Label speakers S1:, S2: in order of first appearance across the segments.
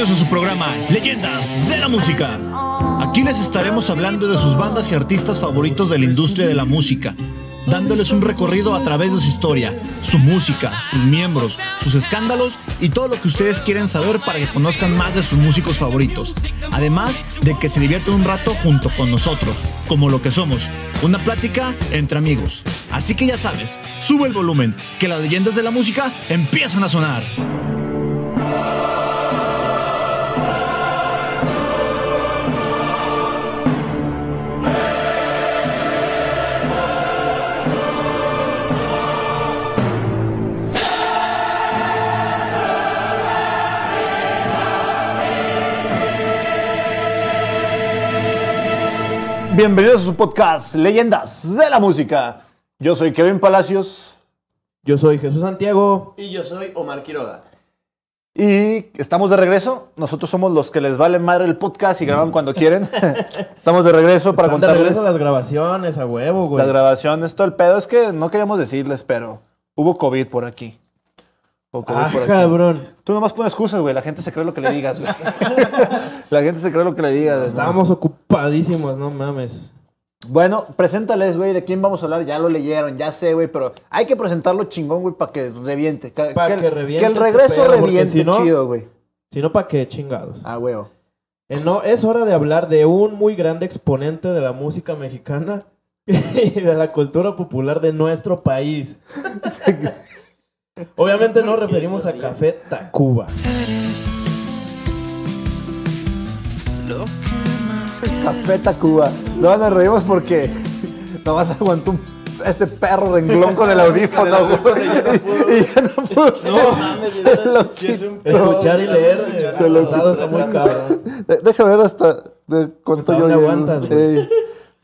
S1: A su programa Leyendas de la Música. Aquí les estaremos hablando de sus bandas y artistas favoritos de la industria de la música, dándoles un recorrido a través de su historia, su música, sus miembros, sus escándalos y todo lo que ustedes quieren saber para que conozcan más de sus músicos favoritos. Además de que se diviertan un rato junto con nosotros, como lo que somos, una plática entre amigos. Así que ya sabes, sube el volumen, que las leyendas de la música empiezan a sonar.
S2: Bienvenidos a su podcast Leyendas de la Música. Yo soy Kevin Palacios
S3: Yo soy Jesús Santiago.
S4: Y yo soy Omar Quiroga.
S2: y estamos de regreso. Nosotros somos los que les vale madre el podcast y graban cuando quieren. estamos de regreso para
S3: Están de
S2: contarles
S3: regreso las grabaciones a huevo, güey.
S2: las grabaciones. Todo el pedo es que no queríamos decirles, pero hubo COVID por aquí. Hubo COVID
S3: Ah,
S2: por aquí.
S3: cabrón.
S2: Tú nomás pones excusas, güey. La gente se cree lo que le digas, güey. La gente se cree lo que le digas. ¿no?
S3: Estábamos ocupadísimos, no mames.
S2: Bueno, preséntales, güey, de quién vamos a hablar. Ya lo leyeron, ya sé, güey, pero hay que presentarlo chingón, güey, para que reviente. Que,
S3: Pa'
S2: el-
S3: que reviente
S2: que el
S3: este
S2: regreso
S3: pedo,
S2: reviente
S3: si no-
S2: chido, güey.
S3: Si no, ¿para qué chingados?
S2: Ah, huevo.
S3: Eh, no, es hora de hablar de un muy grande exponente de la música mexicana y de la cultura popular de nuestro país. Obviamente nos referimos a Café Tacuba.
S2: Café Tacuba. No nos reímos porque nomás aguantó un- este perro renglón con el audífono, güey. Y ya no pudo.
S3: No,
S4: mames,
S2: se lo quitó.
S3: Escuchar y leer eh,
S2: Se lo
S3: pasado está muy
S2: Deja ver hasta de cuánto
S3: ¿Hasta
S2: yo llego.
S3: aguantas, güey?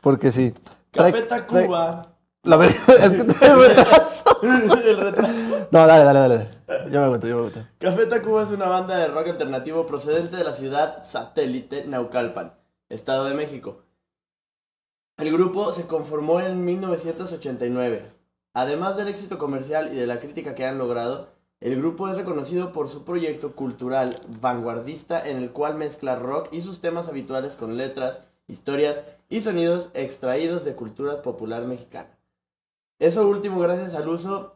S2: Porque sí.
S4: Café Tacuba.
S2: La verdad es que te retraso.
S4: El retraso.
S2: No, dale, dale, dale. Yo me aguanto, yo me aguanto.
S4: Café Tacuba es una banda de rock alternativo procedente de la ciudad satélite Naucalpan, Estado de México. El grupo se conformó en 1989. Además del éxito comercial y de la crítica que han logrado, el grupo es reconocido por su proyecto cultural vanguardista en el cual mezcla rock y sus temas habituales con letras, historias y sonidos extraídos de cultura popular mexicana. Eso último gracias al uso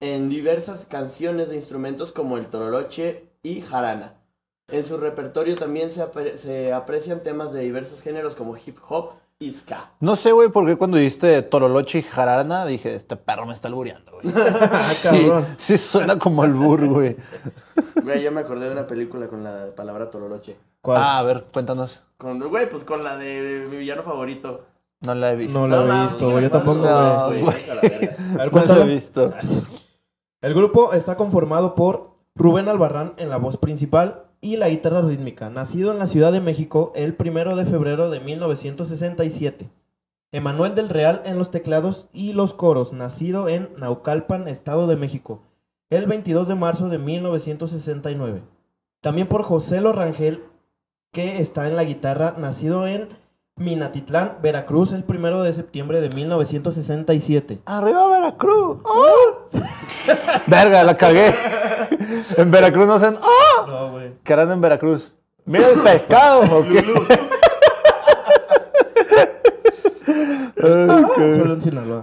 S4: en diversas canciones de instrumentos como el toroloche y jarana. En su repertorio también se, apre- se aprecian temas de diversos géneros como hip hop y ska.
S2: No sé, güey, por qué cuando dijiste Toroloche y Jarana dije, este perro me está albureando, güey.
S3: Ah.
S2: Sí, suena como albur, güey.
S4: Güey, yo me acordé de una película con la palabra toroloche.
S3: ¿Cuál?
S2: Ah, a ver, cuéntanos.
S4: Con, güey, pues con la de mi villano favorito.
S2: No la he visto.
S3: No la he visto, güey. Yo tampoco,
S4: a la.
S3: A ver,
S2: No la he visto.
S3: El grupo está conformado por Rubén Albarrán en la voz principal y la guitarra rítmica, nacido en la Ciudad de México el primero de febrero de 1967. Emanuel del Real en los teclados y los coros, nacido en Naucalpan, Estado de México, el 22 de marzo de 1969. También por José Lorangel, que está en la guitarra, nacido en Minatitlán, Veracruz, el primero de septiembre de 1967.
S2: Arriba Veracruz. ¡Oh! Verga, la cagué. En Veracruz no hacen. ¡Oh!
S3: No, güey.
S2: ¿Qué harán en Veracruz? Mira el pescado, ¿o qué?
S3: Solo en Sinaloa.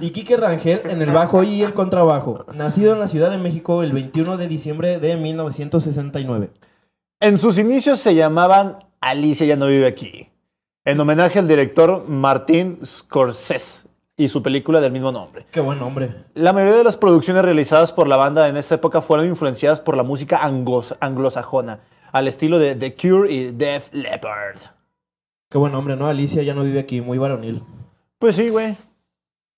S3: Y Quique Rangel en el bajo y el contrabajo. Nacido en la Ciudad de México el 21 de diciembre de 1969.
S2: En sus inicios se llamaban Alicia ya no vive aquí, en homenaje al director Martin Scorsese y su película del mismo nombre.
S3: Qué buen nombre.
S2: La mayoría de las producciones realizadas por la banda en esa época fueron influenciadas por la música anglos- anglosajona, al estilo de The Cure y Def Leppard.
S3: Qué buen nombre, ¿no? Alicia ya no vive aquí, muy varonil.
S2: Pues sí, güey.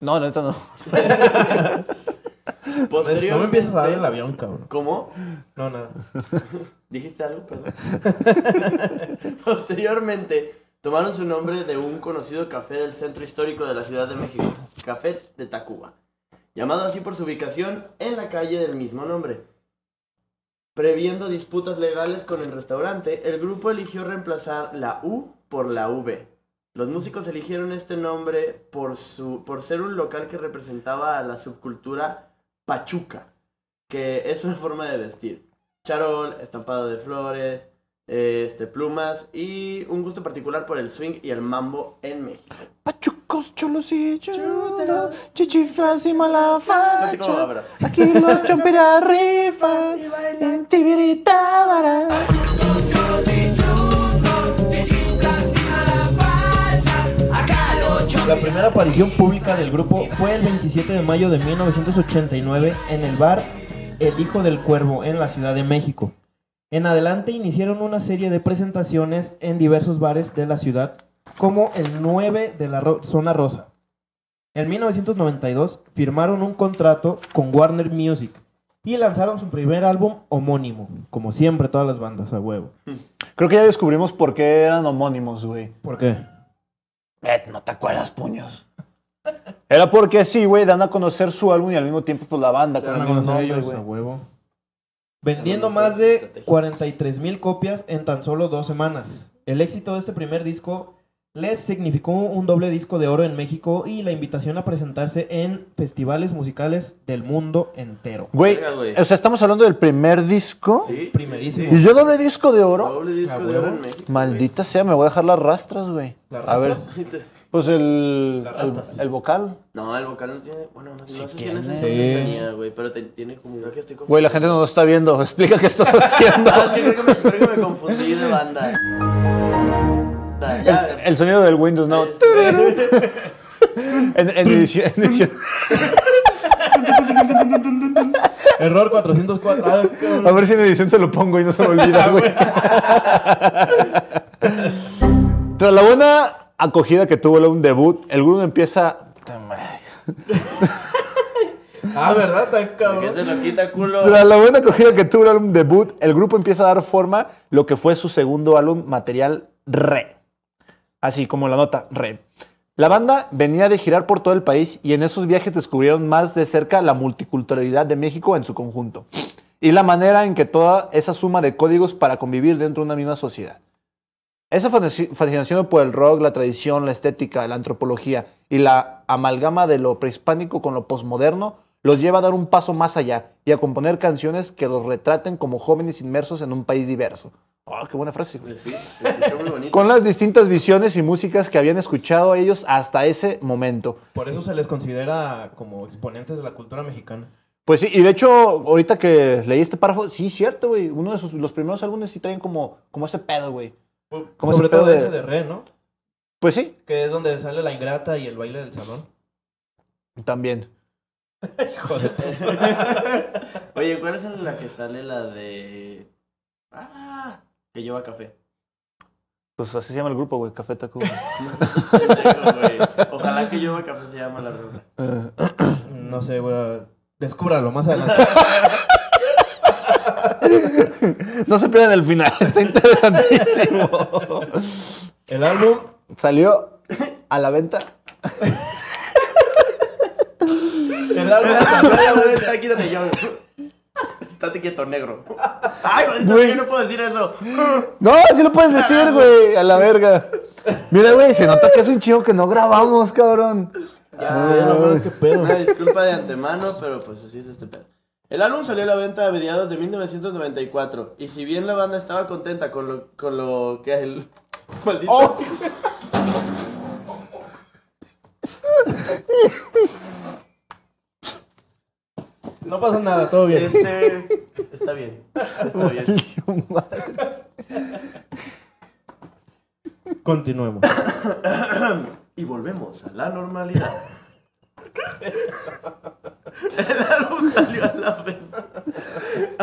S2: No, neta no.
S4: Posteriormente,
S3: No me empieces a dar el avión, cabrón.
S4: ¿Cómo?
S3: No, nada.
S4: ¿Dijiste algo? Perdón. Posteriormente, tomaron su nombre de un conocido café del centro histórico de la Ciudad de México, Café de Tacuba, llamado así por su ubicación en la calle del mismo nombre. Previendo disputas legales con el restaurante, el grupo eligió reemplazar la U por la V. Los músicos eligieron este nombre por, su, por ser un local que representaba a la subcultura pachuca, que es una forma de vestir. Charol, estampado de flores, este, plumas y un gusto particular por el swing y el mambo en México.
S2: Pachucos, chulos y chulos, chichiflas y mala
S4: No
S2: Aquí los chompiras rifan, en Tibiritábara.
S3: La primera aparición pública del grupo fue el 27 de mayo de 1989 en el bar El Hijo del Cuervo en la Ciudad de México. En adelante iniciaron una serie de presentaciones en diversos bares de la ciudad, como el 9 de la Ro- Zona Rosa. En 1992 firmaron un contrato con Warner Music y lanzaron su primer álbum homónimo, como siempre todas las bandas a huevo.
S2: Creo que ya descubrimos por qué eran homónimos, güey.
S3: ¿Por qué?
S2: Eh, no te acuerdas, puños. Era porque sí, güey, dan a conocer su álbum y al mismo tiempo, pues la banda
S4: Se
S2: con
S4: dan
S2: el
S4: a
S3: conocer ellos
S2: güey.
S3: huevo. Vendiendo más de
S4: estrategia.
S3: 43 mil copias en tan solo dos semanas. El éxito de este primer disco les significó un doble disco de oro en México y la invitación a presentarse en festivales musicales del mundo entero.
S2: Güey, o sea, estamos hablando del primer disco.
S4: Sí,
S3: Primerísimo.
S2: Y yo doble disco de oro.
S4: Doble disco
S3: ¿A
S4: de oro en México.
S2: Maldita sea, me voy a dejar las rastras, güey.
S3: ¿Las
S2: A ver, pues el,
S3: Las
S2: el, el vocal.
S4: No, el vocal no tiene. Bueno, no, no sé si en ese entonces
S3: Sí.
S4: tenía, güey. Pero te- tiene como. Creo que estoy
S2: Güey, la gente no nos está viendo. Explica qué estás haciendo.
S4: Ah, es que creo que, me, creo que me confundí de banda. Ya,
S2: el, el sonido del Windows, no.
S4: este,
S2: En, en edición, en edición-
S3: Error 404. Ah.
S2: A ver si en edición se lo pongo y no se me olvida, güey. Tras la buena acogida que tuvo el álbum debut, el grupo empieza.
S3: Ah, ¿verdad?
S4: Que se lo quita culo.
S2: Tras la buena acogida que tuvo el álbum debut, el grupo empieza a dar forma a lo que fue su segundo álbum material Re. Así como la nota Re. La banda venía de girar por todo el país y en esos viajes descubrieron más de cerca la multiculturalidad de México en su conjunto y la manera en que toda esa suma de códigos para convivir dentro de una misma sociedad. Esa fasci- fascinación por el rock, la tradición, la estética, la antropología y la amalgama de lo prehispánico con lo posmoderno los lleva a dar un paso más allá y a componer canciones que los retraten como jóvenes inmersos en un país diverso. ¡Oh, qué buena frase! güey!
S4: Pues sí, se escuchó muy bonito.
S2: Con las distintas visiones y músicas que habían escuchado ellos hasta ese momento.
S3: Por eso se les considera como exponentes de la cultura mexicana.
S2: Pues sí, y de hecho, ahorita que leí este párrafo, sí, cierto, güey. Uno de sus, los primeros álbumes sí traen como, como ese pedo, güey. Como
S3: Sobre
S2: ese pedo
S3: todo
S2: de-
S3: ese de Re, ¿no?
S2: Pues sí,
S3: Que es donde sale la ingrata y el baile del salón.
S2: también.
S3: Hijo de
S4: Oye, ¿cuál es la que sale la de. Ah, que lleva café?
S2: Pues así se llama el grupo, güey, Café Tacuba.
S4: Ojalá que lleva café se llama la rola.
S3: No sé, güey. Descúbralo más adelante.
S2: no se pierdan el final, está interesantísimo.
S3: El álbum
S2: Salió a la venta.
S3: El álbum salió a la venta.
S4: Quítate yo. Estate quieto, negro. Ay, maldito,
S2: Güey.
S4: yo no puedo decir eso.
S2: No, sí lo puedes decir, güey, a la verga. Mira, güey, se nota que es un chivo que no grabamos, cabrón.
S3: Ya lo malo es que pedo.
S4: Una disculpa de antemano, pero pues así es este pedo. El álbum salió a la venta a mediados de 1994 y si bien la banda estaba contenta con lo, con lo que el maldito
S2: Oh.
S3: No pasa nada, todo bien.
S4: este está bien, está bien.
S3: Continuemos.
S4: Y volvemos a la normalidad. El álbum salió a la venta.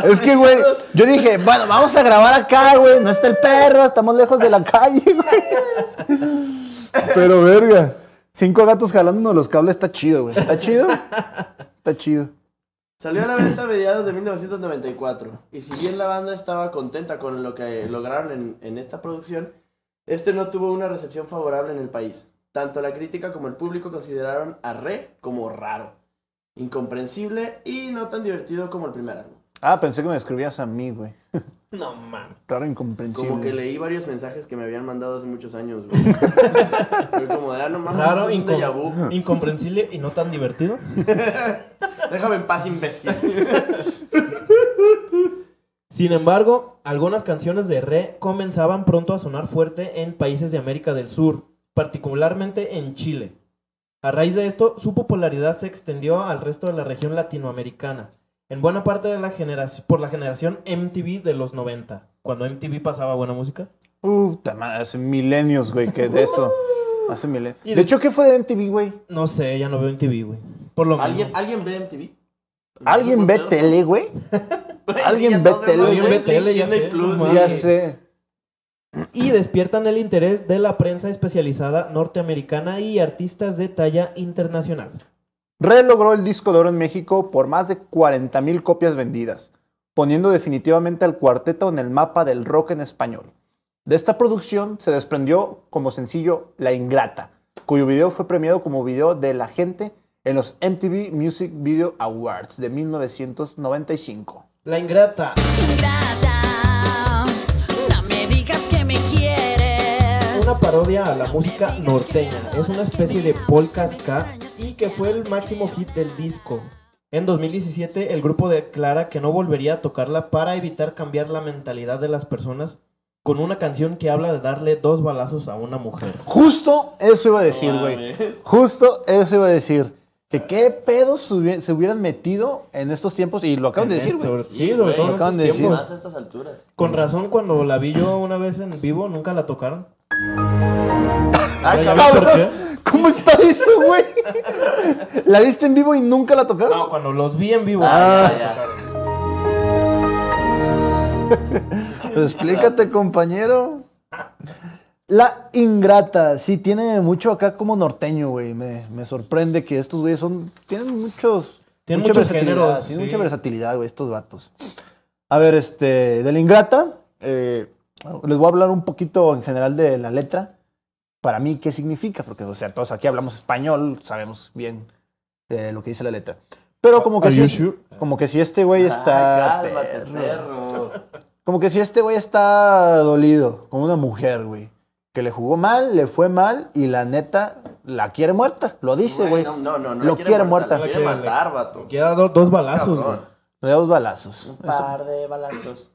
S2: Es que, güey, yo dije, bueno, vamos a grabar acá, güey. No está el perro, estamos lejos de la calle, güey. Pero, verga. Cinco gatos jalándonos los cables está chido, güey. ¿Está chido? Está chido.
S4: Salió a la venta a mediados de 1994 y si bien la banda estaba contenta con lo que lograron en, en esta producción, este no tuvo una recepción favorable en el país. Tanto la crítica como el público consideraron a Re como raro, incomprensible y no tan divertido como el primer álbum.
S2: Ah, pensé que me escribías a mí, güey.
S3: No mames.
S2: Raro incomprensible.
S4: Como que leí varios mensajes que me habían mandado hace muchos años, güey. Fue como de, ah, no mames,
S3: Raro, incom- incomprensible y no tan divertido.
S4: Déjame en paz, imbécil.
S3: Sin embargo, algunas canciones de Re comenzaban pronto a sonar fuerte en países de América del Sur, particularmente en Chile. A raíz de esto, su popularidad se extendió al resto de la región latinoamericana, en buena parte de la generación, por la generación MTV de los 90, cuando MTV pasaba buena música.
S2: Puta madre, hace milenios, güey, que de eso. Hace.
S3: Y
S2: De hecho, ¿qué fue de MTV, güey?
S3: No sé, ya no veo MTV, güey. Por lo
S4: ¿Alguien,
S3: mismo.
S4: ¿Alguien ve MTV?
S2: ¿Alguien ve tele, güey? ¿Alguien ve tele,
S3: Alguien ve tele, ya sé.
S2: Ya sé.
S3: y despiertan el interés de la prensa especializada norteamericana y artistas de talla internacional.
S2: Red logró el disco de oro en México por más de 40 mil copias vendidas, poniendo definitivamente al cuarteto en el mapa del rock en español. De esta producción se desprendió como sencillo La Ingrata, cuyo video fue premiado como video de la gente en los MTV Music Video Awards de 1995.
S3: La ingrata.
S5: Ingrata, no me digas que me quieres.
S3: Una parodia a la música norteña. Es una especie de polka ska y que fue el máximo hit del disco. En 2017 el grupo declara que no volvería a tocarla para evitar cambiar la mentalidad de las personas con una canción que habla de darle dos balazos a una mujer.
S2: Justo eso iba a decir, güey. Justo eso iba a decir. Que qué pedos se hubi- se hubieran metido en estos tiempos, y lo acaban de decir, güey.
S3: Sí, sobre todo en
S2: lo acaban
S3: estos
S2: de decir.
S4: Más a estas alturas.
S3: Con razón, cuando la vi yo una vez en vivo, nunca la tocaron.
S2: Ay,
S3: ¿Ya ves por
S2: cabrón. ¿Cómo está eso, güey? ¿La viste en vivo y nunca la tocaron?
S3: No, cuando los vi en vivo.
S2: Ah.
S4: ya,
S2: Pues explícate, compañero. La ingrata, sí, tiene mucho acá como norteño, güey. Me, me sorprende que estos güeyes son. Tienen muchos.
S3: Tienen
S2: mucha
S3: muchos
S2: versatilidad,
S3: géneros,
S2: Tienen
S3: sí.
S2: mucha versatilidad, güey, estos vatos. A ver, este. De la ingrata, eh, les voy a hablar un poquito en general de la letra. Para mí, ¿qué significa? Porque, o sea, todos aquí hablamos español, sabemos bien eh, lo que dice la letra. Pero como que, si,
S3: sure?
S2: como que si este güey está.
S4: Cálmate,
S2: perro.
S4: perro.
S2: Como que si este güey está dolido con una mujer, güey. Que le jugó mal, le fue mal y la neta la quiere muerta. Lo dice, güey.
S4: No, no, no. no
S2: Lo
S4: la
S2: quiere muerta.
S4: La quiere matar, vato.
S3: Queda do- dos balazos, güey.
S2: Le da dos balazos.
S4: Un
S2: Eso-
S4: par de balazos.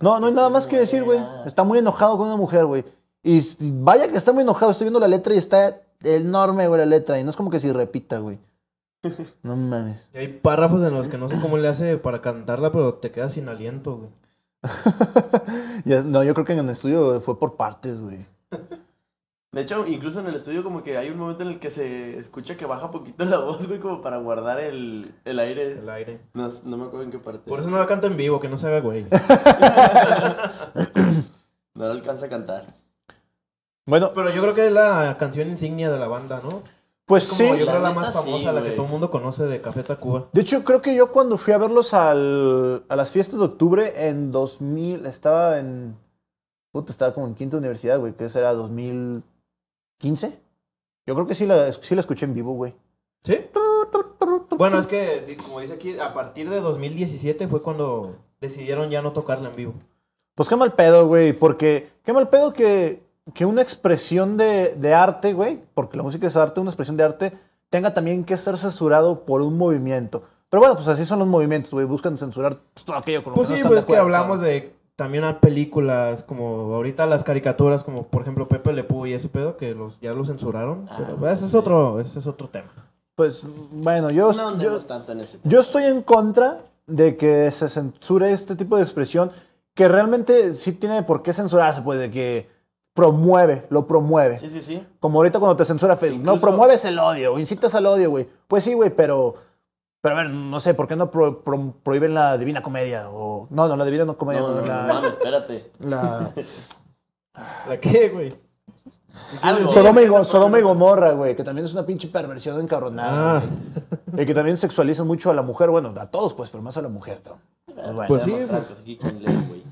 S2: No, no hay nada más que decir, güey. Está muy enojado con una mujer, güey. Y vaya que está muy enojado. Estoy viendo la letra y está enorme, güey, la letra. Y no es como que si repita, güey. No mames.
S3: Y hay párrafos en los que no sé cómo le hace para cantarla, pero te quedas sin aliento, güey.
S2: No, yo creo que en el estudio fue por partes, güey.
S4: De hecho, incluso en el estudio como que hay un momento en el que se escucha que baja poquito la voz, güey, como para guardar el, el aire.
S3: El aire.
S4: No, no me acuerdo en qué parte.
S3: Por eso no la canto en vivo, que no se haga güey.
S4: No lo alcanza a cantar.
S2: Bueno,
S3: Pero yo creo que es la canción insignia de la banda, ¿no?
S2: Pues
S3: Como
S2: sí.
S3: yo creo
S4: la
S3: más
S4: sí,
S3: famosa, la que todo el mundo conoce de Café Tacuba.
S2: De hecho, creo que yo cuando fui a verlos al- a las fiestas de octubre en 2000, estaba en... Puta, estaba como en quinta universidad, güey, que ese era 2015. Yo creo que sí la, sí la escuché en vivo, güey.
S3: ¿Sí? Bueno, es que, como dice aquí, a partir de 2017 fue cuando decidieron ya no tocarla en vivo.
S2: Pues qué mal pedo, güey, porque qué mal pedo que, que una expresión de, de arte, güey, porque la música es arte, una expresión de arte, tenga también que ser censurado por un movimiento. Pero bueno, pues así son los movimientos, güey, buscan censurar pues, todo aquello con lo
S3: Pues
S2: que no
S3: sí,
S2: están
S3: pues
S2: de
S3: que hablamos de también a películas, como ahorita las caricaturas, como por ejemplo Pepe Le Pew y ese pedo, que los, ya lo censuraron.
S4: Ah,
S3: pero ese es otro, ese es otro tema.
S2: Pues bueno, yo,
S4: No
S2: yo,
S4: andemos tanto en ese tema.
S2: Yo estoy en contra de que se censure este tipo de expresión que realmente sí tiene por qué censurarse, pues de que promueve, lo promueve.
S4: Sí, sí, sí.
S2: Como ahorita cuando te censura Facebook, no promueves el odio o incitas al odio, güey. Pues sí, güey, pero pero a ver, no sé, ¿por qué no pro- pro- prohíben la Divina Comedia o no, no, la Divina no Comedia,
S4: No,
S2: no,
S4: no, no,
S2: la,
S4: mames, espérate.
S2: la-
S3: ¿La qué, güey?
S4: Algo.
S2: Sodoma, y, Go- Sodoma y Gomorra, güey, que también es una pinche perversión encabronada.
S3: Ah.
S2: güey. Y que también sexualizan mucho a la mujer, bueno, a todos, pues, pero más a la mujer, ¿no? Pues bueno.
S3: Pues sí,
S4: aquí güey.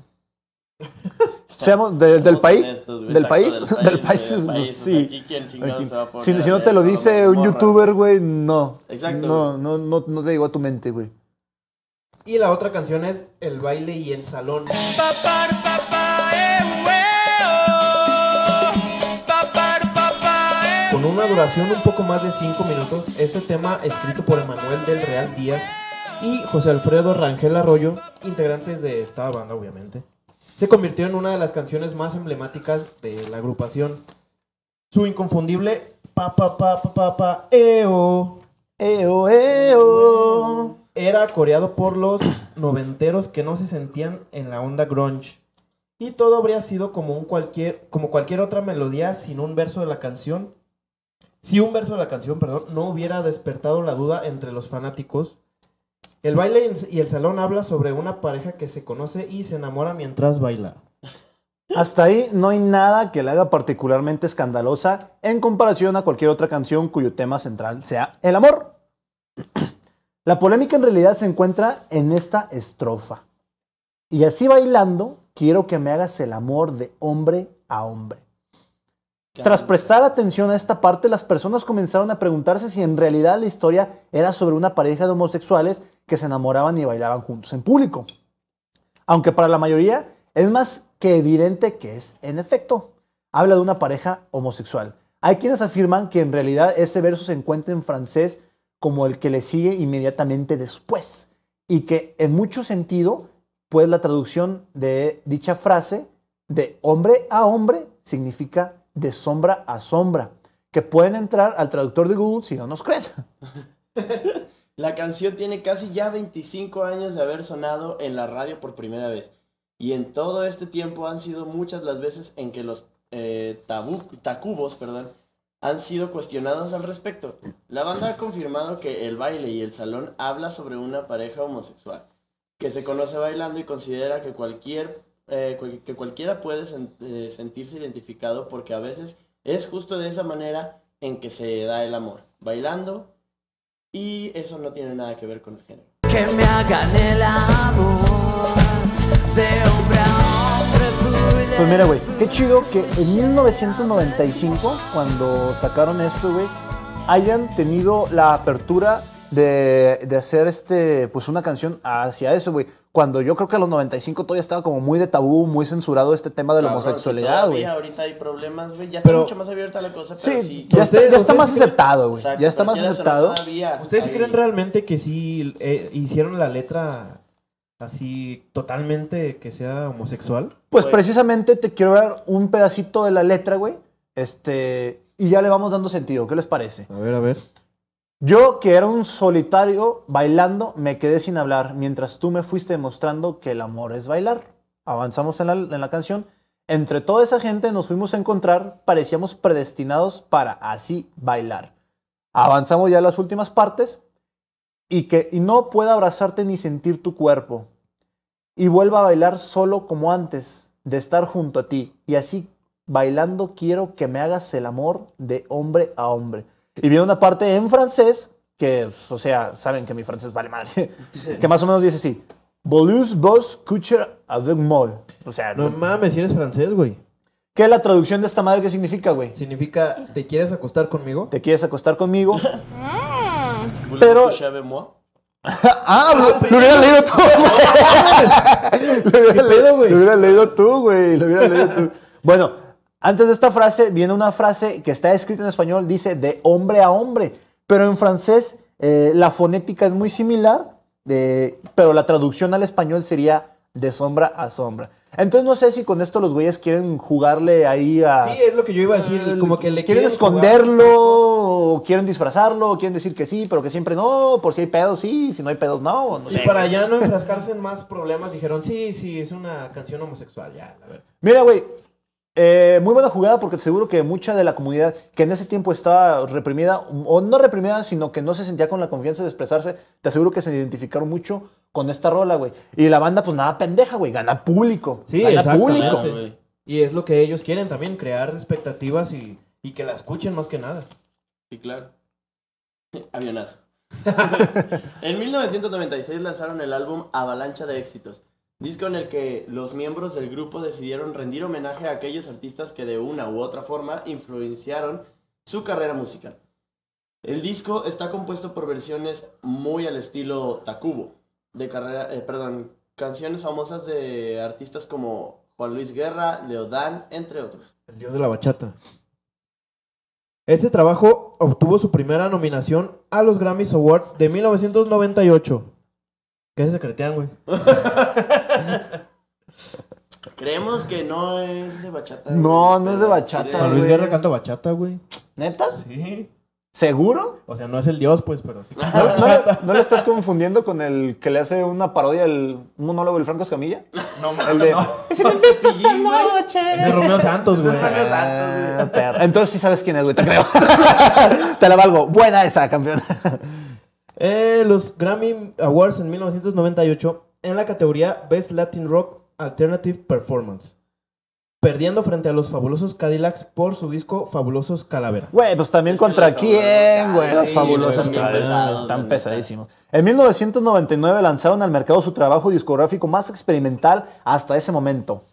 S2: Seamos de- del país,
S4: honestos,
S2: del país, del país,
S4: del país,
S2: sí.
S4: Aquí quién chingados
S2: Aquí.
S4: se va a poner
S2: Si, no te lo dice un youtuber, güey, no.
S4: Exacto,
S2: No, no, no, no te llegó a tu mente, güey.
S3: Y la otra canción es El baile y el salón. Con una duración un poco más de 5 minutos, este tema escrito por Emanuel del Real Díaz y José Alfredo Rangel Arroyo, integrantes de esta banda obviamente, se convirtió en una de las canciones más emblemáticas de la agrupación. Su inconfundible pa pa pa pa pa pa eo
S2: Eo, eo.
S3: era coreado por los noventeros que no se sentían en la onda grunge. Y todo habría sido como, un cualquier, como cualquier otra melodía sin un verso de la canción. Si un verso de la canción, perdón, no hubiera despertado la duda entre los fanáticos. El baile y el salón habla sobre una pareja que se conoce y se enamora mientras baila.
S2: Hasta ahí no hay nada que la haga particularmente escandalosa en comparación a cualquier otra canción cuyo tema central sea el amor. La polémica en realidad se encuentra en esta estrofa. Y así bailando, quiero que me hagas el amor de hombre a hombre. Tras prestar atención a esta parte, las personas comenzaron a preguntarse si en realidad la historia era sobre una pareja de homosexuales que se enamoraban y bailaban juntos en público. Aunque para la mayoría es más que evidente que es, en efecto, habla de una pareja homosexual. Hay quienes afirman que en realidad ese verso se encuentra en francés como el que le sigue inmediatamente después y que en mucho sentido, pues la traducción de dicha frase de hombre a hombre significa de sombra a sombra, que pueden entrar al traductor de Google si no nos creen.
S4: La canción tiene casi ya 25 años de haber sonado en la radio por primera vez. Y en todo este tiempo han sido muchas las veces en que los eh, tabú, tacubos perdón, han sido cuestionados al respecto. La banda ha confirmado que el baile y el salón habla sobre una pareja homosexual, que se conoce bailando y considera que, cualquier, eh, que cualquiera puede eh, sentirse identificado porque a veces es justo de esa manera en que se da el amor, bailando y eso no tiene nada que ver con el género.
S5: Que me hagan el amor de hombre a hombre.
S2: Pues mira, güey, qué chido que en 1995, cuando sacaron esto, güey, hayan tenido la apertura de, de hacer este, pues una canción hacia eso, güey. Cuando yo creo que a los 95 todavía estaba como muy de tabú, muy censurado este tema de la homosexualidad, güey.
S4: ahorita hay problemas, güey. Ya está
S3: Pero-
S4: mucho más abierta la cosa, pero
S2: Sí,
S4: sí.
S2: ya está, ya está más aceptado, güey. Ya está más aceptado.
S3: ¿Ustedes creen realmente que sí eh, hicieron la letra así totalmente que sea homosexual?
S2: Pues
S4: Güey.
S2: precisamente te quiero dar un pedacito de la letra, güey. Este, y ya le vamos dando sentido. ¿Qué les parece?
S3: A ver, a ver.
S2: Yo, que era un solitario bailando, me quedé sin hablar, mientras tú me fuiste demostrando que el amor es bailar. Avanzamos en la, canción. Entre toda esa gente nos fuimos a encontrar, parecíamos predestinados para así bailar. Avanzamos ya a las últimas partes y que y no pueda abrazarte ni sentir tu cuerpo. Y vuelva a bailar solo como antes, de estar junto a ti. Y así bailando quiero que me hagas el amor de hombre a hombre. Y viene una parte en francés que, o sea, saben que mi francés vale madre. que más o menos dice así: Volus vos coucher avec moi. O sea,
S3: No mames, si eres francés, güey.
S2: ¿qué es la traducción de esta madre? ¿Qué significa, güey?
S3: Significa, ¿te quieres acostar conmigo?
S2: ¿Te quieres acostar conmigo?
S4: Voulez-vous
S2: Pero- ah, lo, lo hubieras leído tú, güey. Lo hubieras
S3: ¿Qué pedo,
S2: leído-
S3: güey?
S2: Lo hubieras leído tú, güey. Lo hubieras leído tú. Bueno, antes de esta frase viene una frase que está escrita en español, dice de hombre a hombre, pero en francés eh, la fonética es muy similar, eh, pero la traducción al español sería de sombra a sombra. Entonces no sé si con esto los güeyes quieren jugarle ahí a...
S3: Sí, es lo que yo iba a decir. Como que le
S2: quieren
S3: quieren jugar.
S2: esconderlo, o quieren disfrazarlo, o quieren decir que sí, pero que siempre no, por si hay pedos sí, si no hay pedos no, no
S3: Y
S2: sé.
S3: para ya no enfrascarse en más problemas, dijeron, sí, sí, es una canción homosexual, ya, a ver.
S2: Mira, güey, eh, muy buena jugada porque seguro que mucha de la comunidad que en ese tiempo estaba reprimida, o no reprimida, sino que no se sentía con la confianza de expresarse, te aseguro que se identificaron mucho con esta rola, güey. Y la banda, pues nada pendeja, güey, gana público.
S3: Sí,
S2: gana
S3: exactamente.
S2: público.
S3: Y es lo que ellos quieren también, crear expectativas y, y que la escuchen más que nada.
S4: Sí, claro. Avionazo. en 1996 lanzaron el álbum Avalancha de Éxitos, disco en el que los miembros del grupo decidieron rendir homenaje a aquellos artistas que de una u otra forma influenciaron su carrera musical. El disco está compuesto por versiones muy al estilo Takubo, de carrera, eh, perdón, canciones famosas de artistas como Juan Luis Guerra, Leodán, entre otros.
S3: El dios de la bachata. Este trabajo obtuvo su primera nominación a los Grammys Awards de 1998. ¿Qué se secretean, güey?
S4: Creemos que no es de bachata.
S2: No,
S4: güey,
S2: no es de bachata,
S3: Juan Luis
S2: güey.
S3: Guerra canta bachata, güey.
S2: ¿Neta?
S3: Sí.
S2: ¿Seguro?
S3: O sea, no es el dios, pues, pero sí.
S2: ¿No, no le, no le estás confundiendo con el que le hace una parodia al monólogo del Franco Escamilla?
S3: No,
S2: El de...
S3: no.
S2: "Es en esta noche".
S3: Es Romeo Santos, güey.
S2: Ah, perro. Entonces sí sabes quién es, güey, te creo. te la valgo. Buena esa, campeón.
S3: Eh, los Grammy Awards en 1998 en la categoría Best Latin Rock Alternative Performance. Perdiendo frente a los fabulosos Cadillacs por su disco Fabulosos Calavera.
S2: Güey, pues también
S4: Es
S2: contra quién, güey. Los fabulosos
S4: güey, están
S2: pesadísimos. En 1999 lanzaron al mercado su trabajo discográfico más experimental hasta ese momento.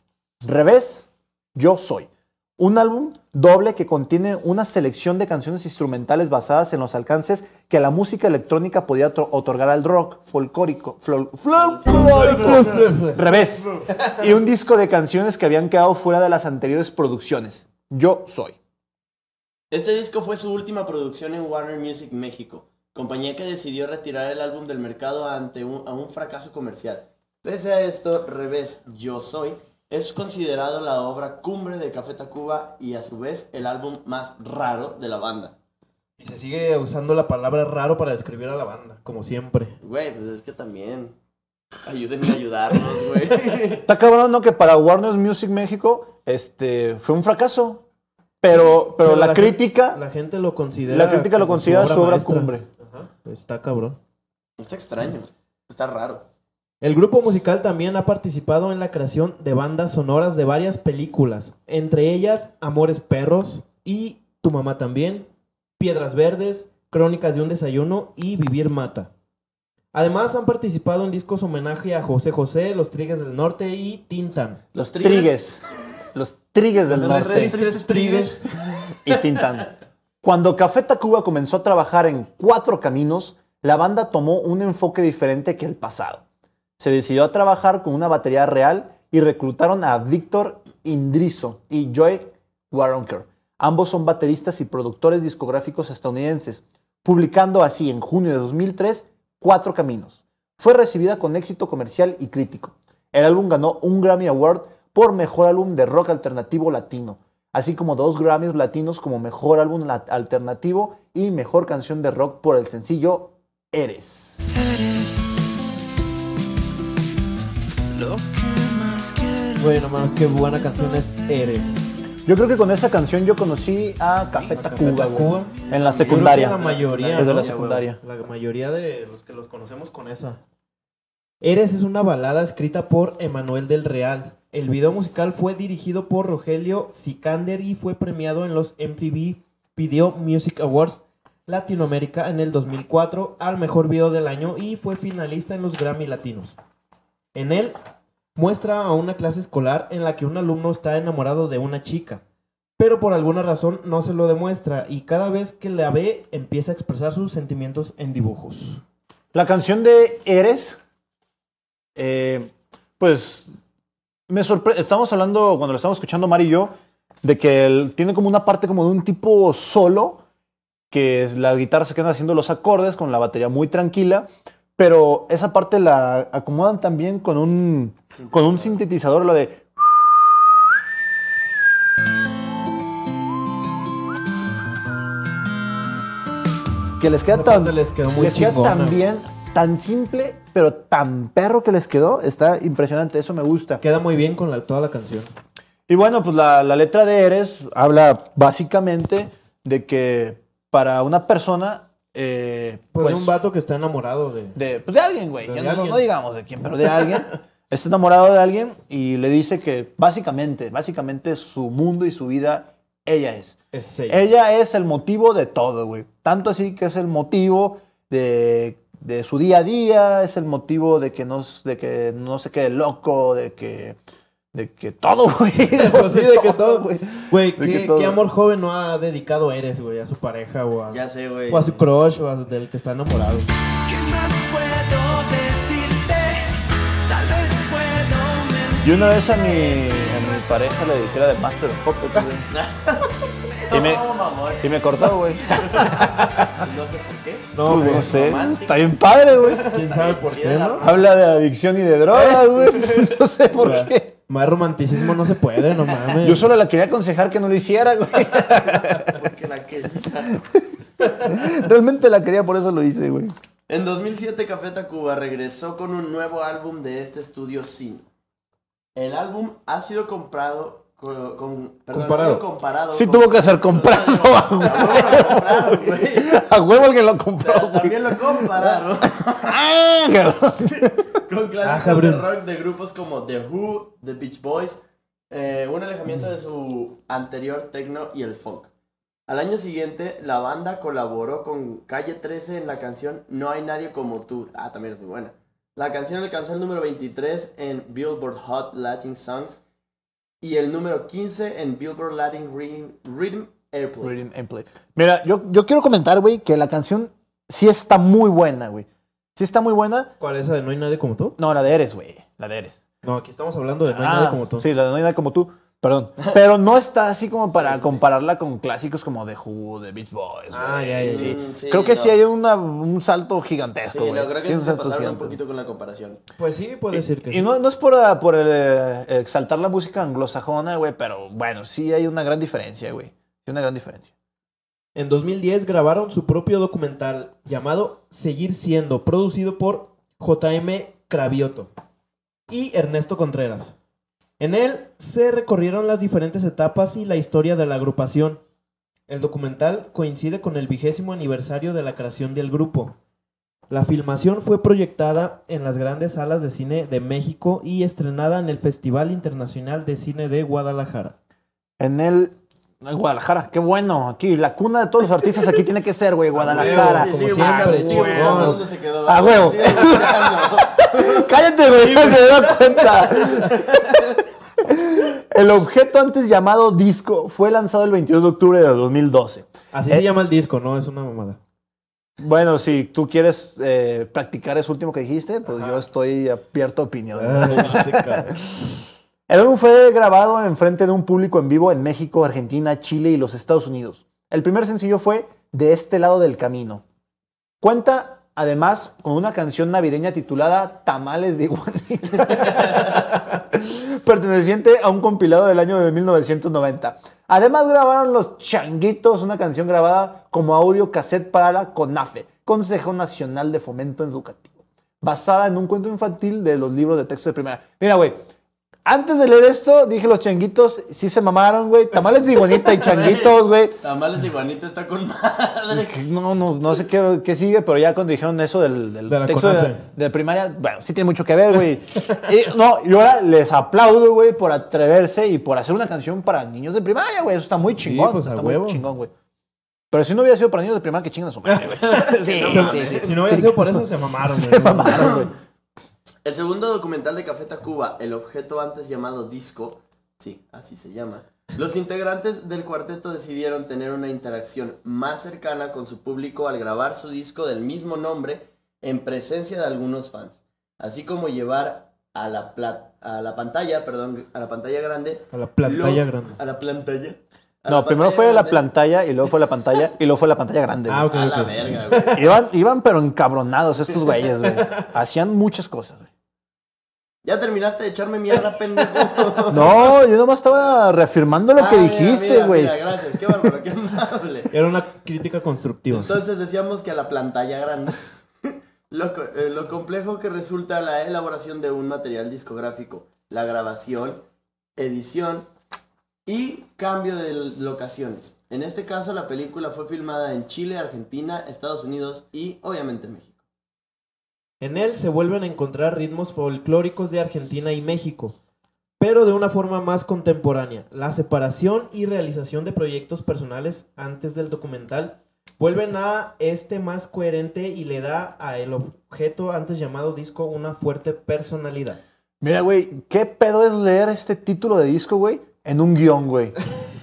S2: Revés, Yo Soy. Un álbum doble que contiene una selección de canciones instrumentales basadas en los alcances que la música electrónica podía otorgar al rock folclórico. Revés. Y un disco de canciones que habían quedado fuera de las anteriores producciones. Yo Soy.
S4: Este disco fue su última producción en Warner Music México, compañía que decidió retirar el álbum del mercado ante un, a fracaso comercial. Pese a esto, Revés, Yo Soy, es considerado la obra cumbre de Café Tacuba y a su vez el álbum más raro de la banda.
S3: Y se sigue usando la palabra raro para describir a la banda, como siempre.
S4: Güey, pues es que también. Ayúdenme a ayudarnos, güey.
S2: Está cabrón, ¿no? Que para Warner Music México este, fue un fracaso. Pero, pero, la, crítica,
S3: La gente lo considera.
S2: la crítica lo considera su obra cumbre.
S3: Ajá, Está cabrón.
S4: Está extraño. Está raro.
S3: El grupo musical también ha participado en la creación de bandas sonoras de varias películas, entre ellas Amores Perros y Tu Mamá también, Piedras Verdes, Crónicas de un Desayuno y Vivir Mata. Además han participado en discos homenaje a José José, Los Trigues del Norte y Tintan.
S2: Los
S4: Trigues.
S2: trigues. Los trigues del
S4: Los
S2: norte.
S4: tres tristes trigues.
S2: y Tintán. Cuando Café Tacuba comenzó a trabajar en Cuatro Caminos, la banda tomó un enfoque diferente que el pasado. Se decidió a trabajar con una batería real y reclutaron a Víctor Indrizo y Joy Waronker. Ambos son bateristas y productores discográficos estadounidenses, publicando así en junio de 2003 Cuatro Caminos. Fue recibida con éxito comercial y crítico. El álbum ganó un Grammy Award por Mejor Álbum de Rock Alternativo Latino, así como dos Grammys latinos como Mejor Álbum Alternativo y Mejor Canción de Rock por el sencillo Eres.
S3: Güey, nomás qué buena canción es Eres.
S2: Yo creo que con esa canción yo conocí a Café Tacuba, güey, en la
S3: Yo creo que
S2: secundaria.
S3: La mayoría,
S2: Desde
S3: ¿no?
S2: la secundaria.
S3: La mayoría de los que los conocemos con esa. Eres es una balada escrita por Emanuel del Real. El video musical fue dirigido por Rogelio Sikander y fue premiado en los MTV Video Music Awards Latinoamérica en el 2004 al mejor video del año y fue finalista en los Grammy Latinos. En él muestra a una clase escolar en la que un alumno está enamorado de una chica, pero por alguna razón no se lo demuestra y cada vez que la ve empieza a expresar sus sentimientos en dibujos.
S2: La canción de Eres, eh, pues me sorprende. Estamos hablando, cuando lo estamos escuchando Mari y yo, de que él tiene como una parte como de un tipo solo, que es- la guitarra se quedan haciendo los acordes con la batería muy tranquila, pero esa parte la acomodan también con un, con un sintetizador, lo de... Que les queda tan,
S3: les quedó muy
S2: les queda
S3: chingona.
S2: tan bien, tan simple, pero tan perro que les quedó. Está impresionante, eso me gusta.
S3: Queda muy bien con la- toda la canción.
S2: Y bueno, pues la, la letra de Eres habla básicamente de que para una persona, eh,
S3: Pues,
S2: pues,
S3: un vato que está enamorado de...
S2: de, pues de alguien, güey,
S3: De
S2: ya no,
S3: alguien.
S2: no digamos de quién, pero de alguien, está enamorado de alguien y le dice que básicamente, básicamente su mundo y su vida, ella es.
S3: Es ella.
S2: Ella es el motivo de todo, güey. Tanto así que es el motivo de, de su día a día, es el motivo de que no, de que no se quede loco, de que, de que todo, güey.
S3: Pues sí, de que todo,
S2: güey.
S3: Güey, ¿qué, amor joven no ha dedicado Eres, güey? A su pareja o a,
S4: Ya sé, güey.
S3: o a su crush o a su- del que está enamorado.
S5: ¿Qué más puedo decirte? Tal vez puedo mentir.
S2: Y una vez a mi, a mi pareja le la de Master of Puppets, güey. Y me, y me cortó, güey.
S4: No sé por qué.
S3: No,
S2: Pues no
S3: güey.
S2: sé.
S4: romántico.
S2: Está bien padre, güey.
S3: ¿Quién sabe por qué, no?
S2: Habla de adicción y de drogas, güey. No sé por qué.
S3: Más romanticismo no se puede, no mames.
S2: Yo solo la quería aconsejar que no lo hiciera, güey.
S4: Porque la quería.
S2: Realmente la quería, por eso lo hice, güey.
S4: En 2007 Café Tacuba regresó con un nuevo álbum de este estudio Sin. El álbum ha sido comprado con, con- perdón,
S3: Comparado.
S4: sido comparado
S2: Sí
S4: con-
S2: tuvo que ser comprado,
S4: A huevo lo compraron, güey.
S2: A huevo alguien lo compró,
S4: Pero. También lo compararon
S2: Ah,
S4: con
S3: Ah,
S4: clásicos de
S3: cabrón.
S4: rock de grupos como The Who, The Beach Boys, eh, un alejamiento de su anterior techno y el funk. Al año siguiente, la banda colaboró con Calle 13 en la canción No hay nadie como tú. Ah, también es muy buena. La canción alcanzó el número 23 en Billboard Hot Latin Songs y el número 15 en Billboard Latin Rhythm, Rhythm Airplay.
S2: Reading and play. Mira, yo, yo quiero comentar, güey, que la canción sí está muy buena, güey. Sí está muy buena.
S3: ¿Cuál es esa de No hay nadie como tú?
S2: No, la de Eres, güey. La de Eres.
S3: No, aquí estamos hablando de No hay
S2: Ah,
S3: nadie como tú.
S2: Sí, la de No hay nadie como tú. Perdón. Pero no está así como para compararla con clásicos como The Who, The Beach Boys.
S3: Ah,
S2: güey.
S3: ya, ya,
S2: Sí.
S4: Sí,
S2: creo que
S4: no.
S2: sí hay una- un salto
S4: Sí,
S2: gigantesco,
S4: no,
S2: güey.
S4: creo que
S2: Sí,
S4: sí
S2: un
S4: se
S2: salto
S4: pasaron un
S2: gigantesco.
S4: poquito con la comparación.
S3: Pues sí, puede decir que
S2: Y
S3: sí.
S2: no, no es por, ah, por eh, exaltar la música anglosajona, güey, pero bueno, sí hay una gran diferencia, güey. Sí, una gran diferencia.
S3: En 2010 grabaron su propio documental llamado Seguir Siendo, producido por J.M. Cravioto y Ernesto Contreras. En él se recorrieron las diferentes etapas y la historia de la agrupación. El documental coincide con el vigésimo aniversario de la creación del grupo. La filmación fue proyectada en las grandes salas de cine de México y estrenada en el Festival Internacional de Cine de Guadalajara.
S2: En el. en Guadalajara, qué bueno. Aquí, la cuna de todos los artistas aquí tiene que ser, güey, Guadalajara.
S4: Sí,
S3: como
S4: sigue
S3: siempre,
S4: buscando,
S3: sí,
S4: sigue buscando
S3: huevón.
S4: dónde se quedó.
S2: A huevo. Cállate, güey, se da cuenta. El objeto antes llamado disco fue lanzado el 22 de octubre de 2012.
S3: Así
S2: Eh,
S3: se llama el disco, ¿no? Es una mamada.
S2: Bueno, si tú quieres eh, practicar eso último que dijiste, pues
S3: Ajá.
S2: yo estoy abierto a opinión.
S3: Ah,
S2: El álbum fue grabado en frente de un público en vivo en México, Argentina, Chile y los Estados Unidos. El primer sencillo fue De este lado del camino. Cuenta además con una canción navideña titulada Tamales de Iguanita, perteneciente a un compilado del año de 1990. Además grabaron Los Changuitos, una canción grabada como audio cassette para la CONAFE, Consejo Nacional de Fomento Educativo, basada en un cuento infantil de los libros de texto de primera. Mira, güey, antes de leer esto, dije los changuitos, sí se mamaron, güey. Tamales de iguanita y changuitos, güey.
S4: Tamales de Iguanita está con madre.
S2: No, no, no sé qué, qué sigue, pero ya cuando dijeron eso del, del
S3: De
S2: texto de, primaria, bueno, sí tiene mucho que ver, güey. No, y ahora les aplaudo, güey, por atreverse y por hacer una canción para niños de primaria, güey. Eso está muy
S3: Sí,
S2: chingón.
S3: pues,
S2: está
S3: huevo.
S2: muy chingón, güey. Pero si no hubiera sido para niños de primaria, que chingan a su madre, güey. Sí, sí, sí.
S3: Si no hubiera sido por eso, se mamaron.
S2: Se
S3: güey.
S2: mamaron, güey.
S4: El segundo documental de Café Tacuba, el objeto antes llamado disco, sí, así se llama. Los integrantes del cuarteto decidieron tener una interacción más cercana con su público al grabar su disco del mismo nombre en presencia de algunos fans, así como llevar a la, pla- a la pantalla, perdón, a la pantalla grande.
S3: A la pantalla grande.
S4: A la pantalla. a
S2: No,
S4: la
S2: primero fue la
S4: grande.
S2: pantalla y luego fue la pantalla y luego fue la pantalla grande.
S3: Ah,
S4: A la verga, güey.
S2: Iban, iban pero encabronados estos güeyes, güey. Hacían muchas cosas, güey.
S4: Ya terminaste de echarme mierda, pendejo.
S2: No, yo nomás estaba reafirmando lo que
S4: Ah, mira,
S2: dijiste, güey.
S4: mira, gracias, qué bárbaro, qué amable.
S3: Era una crítica constructiva.
S4: Entonces decíamos que a la pantalla grande, lo, eh, lo complejo que resulta la elaboración de un material discográfico, la grabación, edición y cambio de locaciones. En este caso la película fue filmada en Chile, Argentina, Estados Unidos y obviamente México.
S3: En él se vuelven a encontrar ritmos folclóricos de Argentina y México, pero de una forma más contemporánea. La separación y realización de proyectos personales antes del documental vuelven a este más coherente y le da a el objeto antes llamado disco una fuerte personalidad.
S2: Mira, güey, ¿qué pedo es leer este título de disco, güey? En un guion, güey.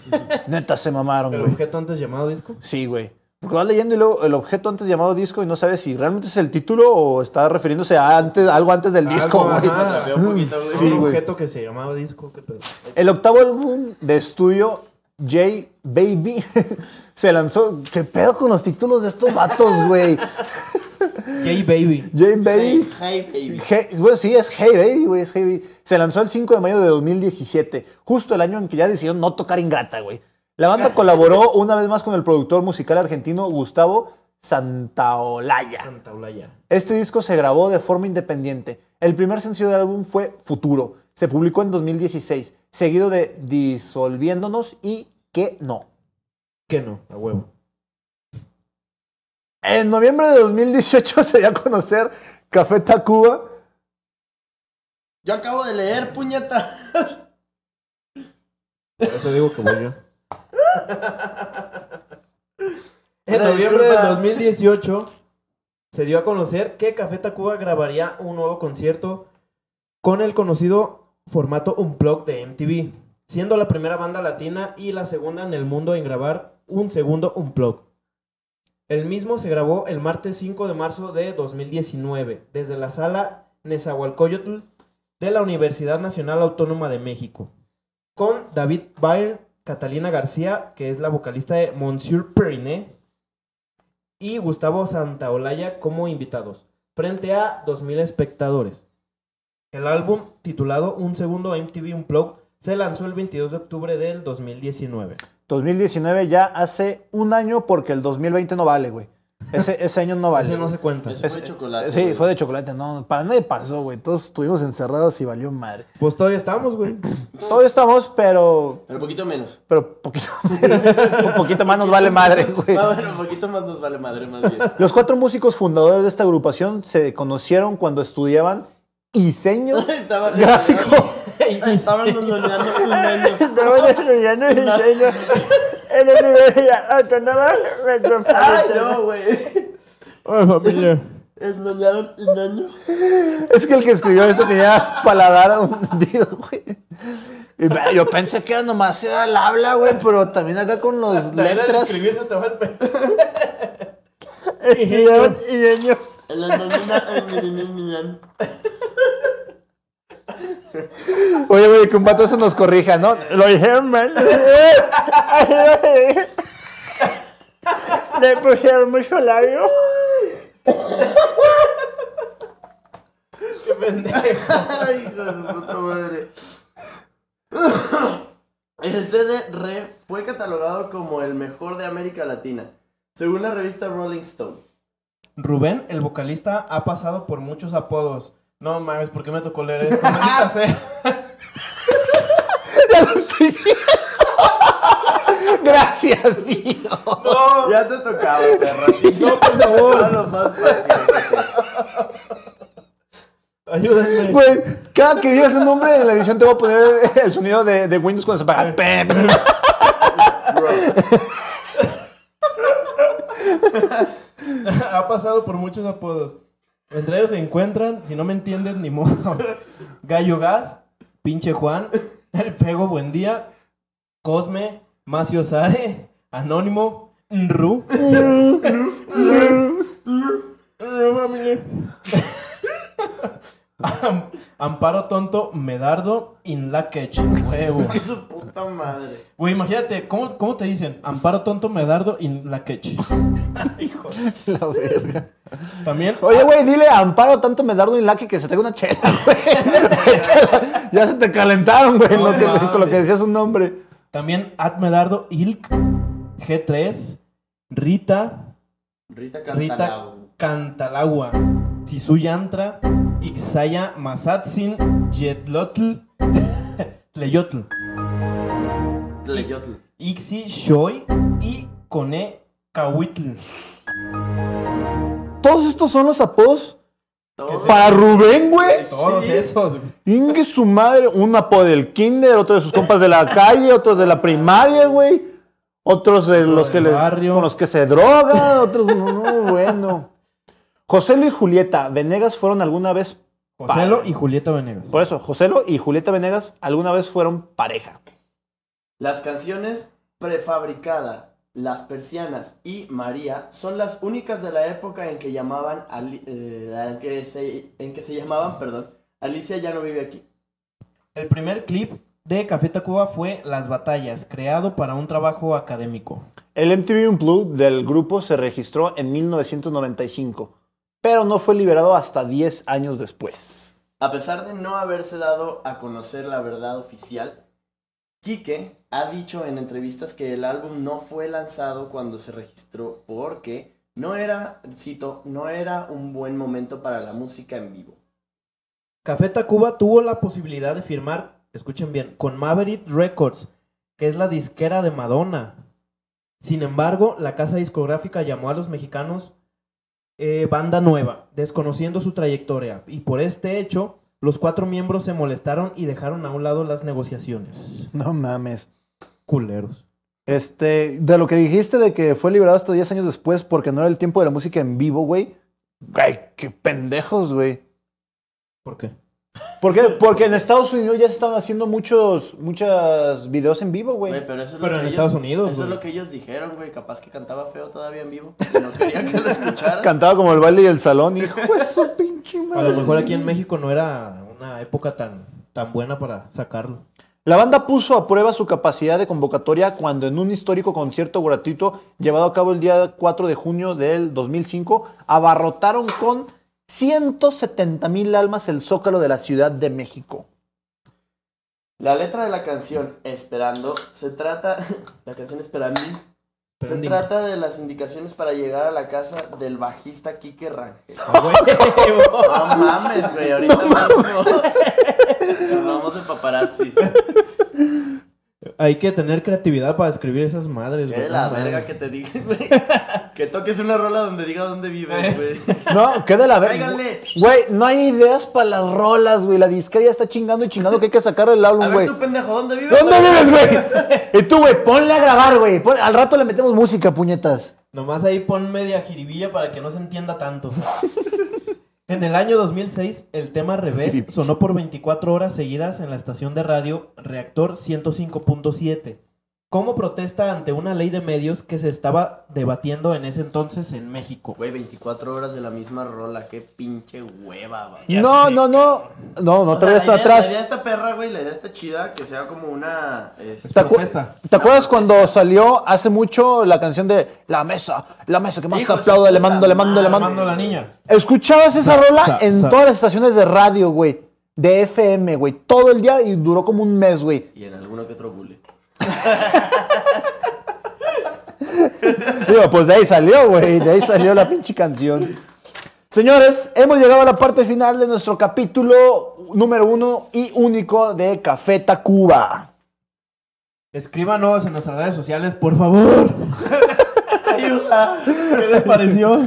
S2: Neta, se mamaron,
S3: El
S2: güey.
S3: objeto antes llamado disco.
S2: Sí, güey. Porque vas leyendo y luego el objeto antes llamado disco y no sabes si realmente es el título o está refiriéndose a antes, algo antes del disco,
S3: Algo,
S2: güey.
S4: un poquito.
S2: Sí,
S3: un
S2: güey.
S3: objeto que se llamaba disco.
S2: El octavo álbum de estudio J Baby se lanzó. ¿Qué pedo con los títulos de estos vatos, güey?
S3: J Baby.
S2: J Baby.
S4: Hey, hey, baby.
S2: Hey- bueno, sí, es Hey Baby, güey, es Hey Baby. Se lanzó el 5 de mayo de 2017, justo el año en que ya decidieron no tocar Ingrata, güey. La banda colaboró una vez más con el productor musical argentino Gustavo Santaolalla.
S3: Santa Olaya.
S2: Este disco se grabó de forma independiente. El primer sencillo del álbum fue Futuro. Se publicó en 2016, seguido de Disolviéndonos y Que No.
S3: ¿Qué no? A huevo.
S2: En noviembre de 2018 se dio a conocer Café Tacuba.
S4: Yo acabo de leer, puñeta.
S3: Por eso digo que voy yo. En noviembre del 2018 se dio a conocer que Café Tacuba grabaría un nuevo concierto con el conocido formato Unplugged de MTV, siendo la primera banda latina y la segunda en el mundo en grabar un segundo Unplugged. El mismo se grabó el martes 5 de marzo de 2019 desde la sala Nezahualcóyotl de la Universidad Nacional Autónoma de México con David Byrne, Catalina García, que es la vocalista de Monsieur Periné, y Gustavo Santaolalla como invitados, frente a 2.000 espectadores. El álbum, titulado Un Segundo MTV Unplugged, se lanzó el 22 de octubre del 2019.
S2: 2019 ya hace un año porque el 2020 no vale, güey. Ese, ese año no vale.
S3: Ese no se cuenta.
S4: Eso fue chocolate.
S2: Sí,
S4: güey.
S2: fue de chocolate, no, para nadie pasó, güey. Todos estuvimos encerrados y valió madre.
S3: Pues todavía estamos, güey.
S2: Todavía estamos, pero,
S4: Pero poquito menos.
S2: pero poquito, un poquito más nos vale madre, güey.
S4: Ah, bueno, poquito más nos vale madre, más bien.
S2: Los cuatro músicos fundadores de esta agrupación se conocieron cuando estudiaban diseño gráfico.
S4: Estaban un año.
S6: Estamos estudiando diseño en la Universidad Autónoma
S4: Ay,
S6: Metropolitana.
S4: no, güey.
S6: Hola, familia.
S4: Esnoñaron un año.
S2: Es que el que escribió eso tenía paladar hundido, güey. Y ve, yo pensé que era nomás era el habla, güey, pero también acá con los
S3: También al
S2: letras.
S3: escribir se te va el pe-
S6: Estudiaron diseño.
S2: Oye, güey, que un vato eso nos corrija, ¿no?
S6: Lo dijeron mal. Le pusieron mucho labio.
S3: Qué pendejo.
S4: Ay, hijo de su puta madre. El CD Re fue catalogado como el mejor de América Latina, según la revista Rolling Stone.
S3: Rubén, el vocalista, ha pasado por muchos apodos. No mames, ¿por qué me tocó leer esto? Maldita sea.
S2: Gracias, tío.
S3: No,
S4: Ya te tocaba, perro. No,
S3: por favor.
S4: lo más fácil.
S3: ayúdenme.
S2: Güey, cada que digas un nombre en la edición te voy a poner el sonido de, de Windows cuando se apaga. Pep.
S3: ha pasado por muchos apodos. Entre ellos se encuentran, si no me entienden, ni modo. Gallo Gas, Pinche Juan, El Pego Buen Día, Cosme, Macio Sare, Anónimo, Nru. Am- Amparo Tonto, Medardo, Inlakech, huevo.
S4: Su puta madre.
S3: Güey, imagínate, ¿cómo, ¿cómo te dicen? Amparo Tonto, Medardo, Inlakech. Hijo.
S2: La verga.
S3: También
S2: Oye, güey, dile a Amparo tanto Medardo y Lucky que se traiga una chela, güey. ya se te calentaron, güey,
S3: No mames.
S2: con lo que decías un nombre.
S3: También Admedardo Ilk, G3, Rita,
S4: Rita
S3: Rita
S4: Cantalao.
S3: Cantalagua, Sisu Yantra, Ixaya Masatsin, Yetlotl, Tleyotl,
S4: Tleyotl.
S3: Ixi Shoy y Cone Cahuitl.
S2: Todos estos son los apodos
S4: Todos.
S2: para Rubén, güey.
S3: Todos
S4: Sí.
S3: esos.
S2: Ingue su madre, un apodo del kinder, otro de sus compas de la calle, otros de la primaria, güey. Otros de los que le, con los que se drogan, otros no, no, bueno. Joselo y Julieta Venegas fueron alguna vez
S3: Joselo y Julieta Venegas.
S2: Por eso, Joselo y Julieta Venegas alguna vez fueron pareja.
S4: Las canciones Prefabricada, Las Persianas y María son las únicas de la época en que llamaban Ali- eh, en, que se, en que se llamaban, perdón, Alicia ya no vive aquí.
S3: El primer clip de Café Tacuba fue Las Batallas, creado para un trabajo académico.
S2: El MTV Unplugged del grupo se registró en 1995, pero no fue liberado hasta 10 años después.
S4: A pesar de no haberse dado a conocer la verdad oficial, Quique ha dicho en entrevistas que el álbum no fue lanzado cuando se registró porque no era, cito, no era un buen momento para la música en vivo.
S3: Café Tacuba tuvo la posibilidad de firmar, escuchen bien, con Maverick Records, que es la disquera de Madonna. Sin embargo, la casa discográfica llamó a los mexicanos eh, banda nueva, desconociendo su trayectoria, y por este hecho, los cuatro miembros se molestaron y dejaron a un lado las negociaciones.
S2: No mames.
S3: Culeros.
S2: Este, de lo que dijiste de que fue liberado hasta 10 años después porque no era el tiempo de la música en vivo, güey. Ay, qué pendejos, güey.
S3: ¿Por qué?
S2: ¿Por qué? Porque en Estados Unidos ya se estaban haciendo muchos, muchos videos en vivo, güey.
S4: Güey, pero eso es
S3: Pero
S4: lo
S3: en Estados Unidos,
S4: Eso es
S3: güey.
S4: lo que ellos dijeron, güey. Capaz que cantaba feo todavía en vivo. y No querían que lo escucharan.
S2: Cantaba como el baile y el salón, hijo de su pinche
S3: A
S2: madre.
S3: lo mejor aquí en México no era una época tan, tan buena para sacarlo.
S2: La banda puso a prueba su capacidad de convocatoria cuando en un histórico concierto gratuito llevado a cabo el día 4 de junio del 2005 abarrotaron con 170 mil almas el zócalo de la Ciudad de México.
S4: La letra de la canción Esperando se trata. La canción Esperando. Se trata de las indicaciones para llegar a la casa del bajista Quique Rangel. No mames, güey. Ahorita mismo. Nos vamos de paparazzi.
S3: Hay que tener creatividad para escribir esas madres,
S4: Qué
S3: güey.
S4: la
S3: No mames.
S4: verga que te diga, güey. Que toques una rola donde diga dónde vives, güey.
S2: No, qué de la verga. Güey, no hay ideas para las rolas, güey. La disquera ya está chingando y chingando que hay que sacar el
S4: A
S2: álbum,
S4: ver
S2: güey.
S4: tú, pendejo, ¿dónde vives?
S2: ¿Dónde vives, güey? Y tú, güey, ponle a grabar, güey. Al rato le metemos música, puñetas.
S3: Nomás ahí pon media jiribilla para que no se entienda tanto. En el año 2006, el tema Revés sonó por 24 horas seguidas en la estación de radio Reactor 105.7, como protesta ante una ley de medios que se estaba debatiendo en ese entonces en México.
S4: Güey, 24 horas de la misma rola. Qué pinche hueva, güey.
S2: No, no, no. No, no te vayas atrás.
S4: la idea de esta perra, güey, la idea está chida, que sea como una... este,
S2: ¿Te, acu-
S3: Protesta.
S2: te acuerdas cuando salió hace mucho la canción de La Mesa? La Mesa que más
S4: de su
S2: aplaude, le mando, le mando, le
S3: Mando
S2: mando.
S3: a la niña.
S2: Escuchabas esa rola
S3: sa-
S2: en
S3: sa-
S2: todas las estaciones de radio, güey. De FM, güey. Todo el día y duró como un mes, güey.
S4: Y en alguno que otro bule.
S2: Digo, pues de ahí salió, güey. De ahí salió la pinche canción. Señores, hemos llegado a la parte final de nuestro capítulo número uno y único de Café Tacuba.
S3: Escríbanos en nuestras redes sociales, por favor.
S4: ¡Ayuda!
S3: ¿Qué les pareció?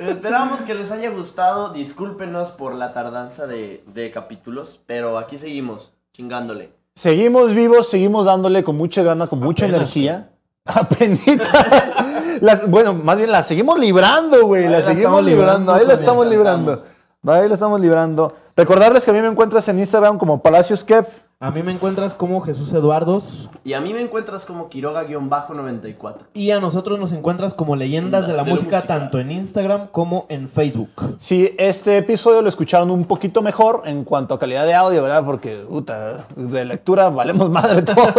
S4: Esperamos que les haya gustado. Discúlpenos por la tardanza de, de capítulos, pero aquí seguimos, chingándole.
S2: Seguimos vivos, seguimos dándole con mucha gana, con mucha
S3: Apenas,
S2: energía. Apenitas. Las- bueno, más bien la seguimos librando, güey. La seguimos librando. Ahí la estamos librando. Ahí la estamos librando. Recordarles que a mí me encuentras en Instagram como Palacios Kep.
S3: A mí me encuentras como Jesús Eduardos
S4: Y a mí me encuentras como Quiroga-94.
S3: y a nosotros nos encuentras como Leyendas de la
S4: de
S3: música,
S4: música.
S3: tanto en Instagram como en Facebook.
S2: Si este episodio lo escucharon un poquito mejor en cuanto a calidad de audio, ¿verdad? Porque, puta, de lectura valemos madre todos.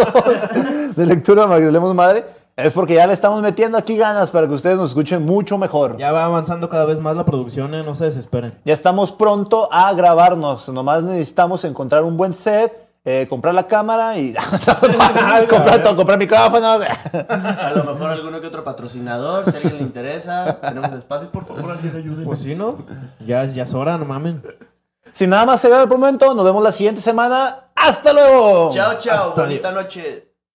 S2: de lectura valemos madre. Es porque ya le estamos metiendo aquí ganas para que ustedes nos escuchen mucho mejor.
S3: Ya va avanzando cada vez más la producción, eh, no se desesperen.
S2: Ya estamos pronto a grabarnos. Nomás necesitamos encontrar un buen set, eh, comprar la cámara y comprar todo, comprar micrófonos.
S4: A lo mejor alguno que otro patrocinador, si a alguien le interesa, tenemos espacio, por favor, alguien ayúdenos.
S3: Pues sí, ¿no? Ya, es- ya es hora, no mamen.
S2: Sin nada más se por el momento, nos vemos la siguiente semana. ¡Hasta luego!
S4: Chao, chao,
S3: Hasta
S4: bonita noche.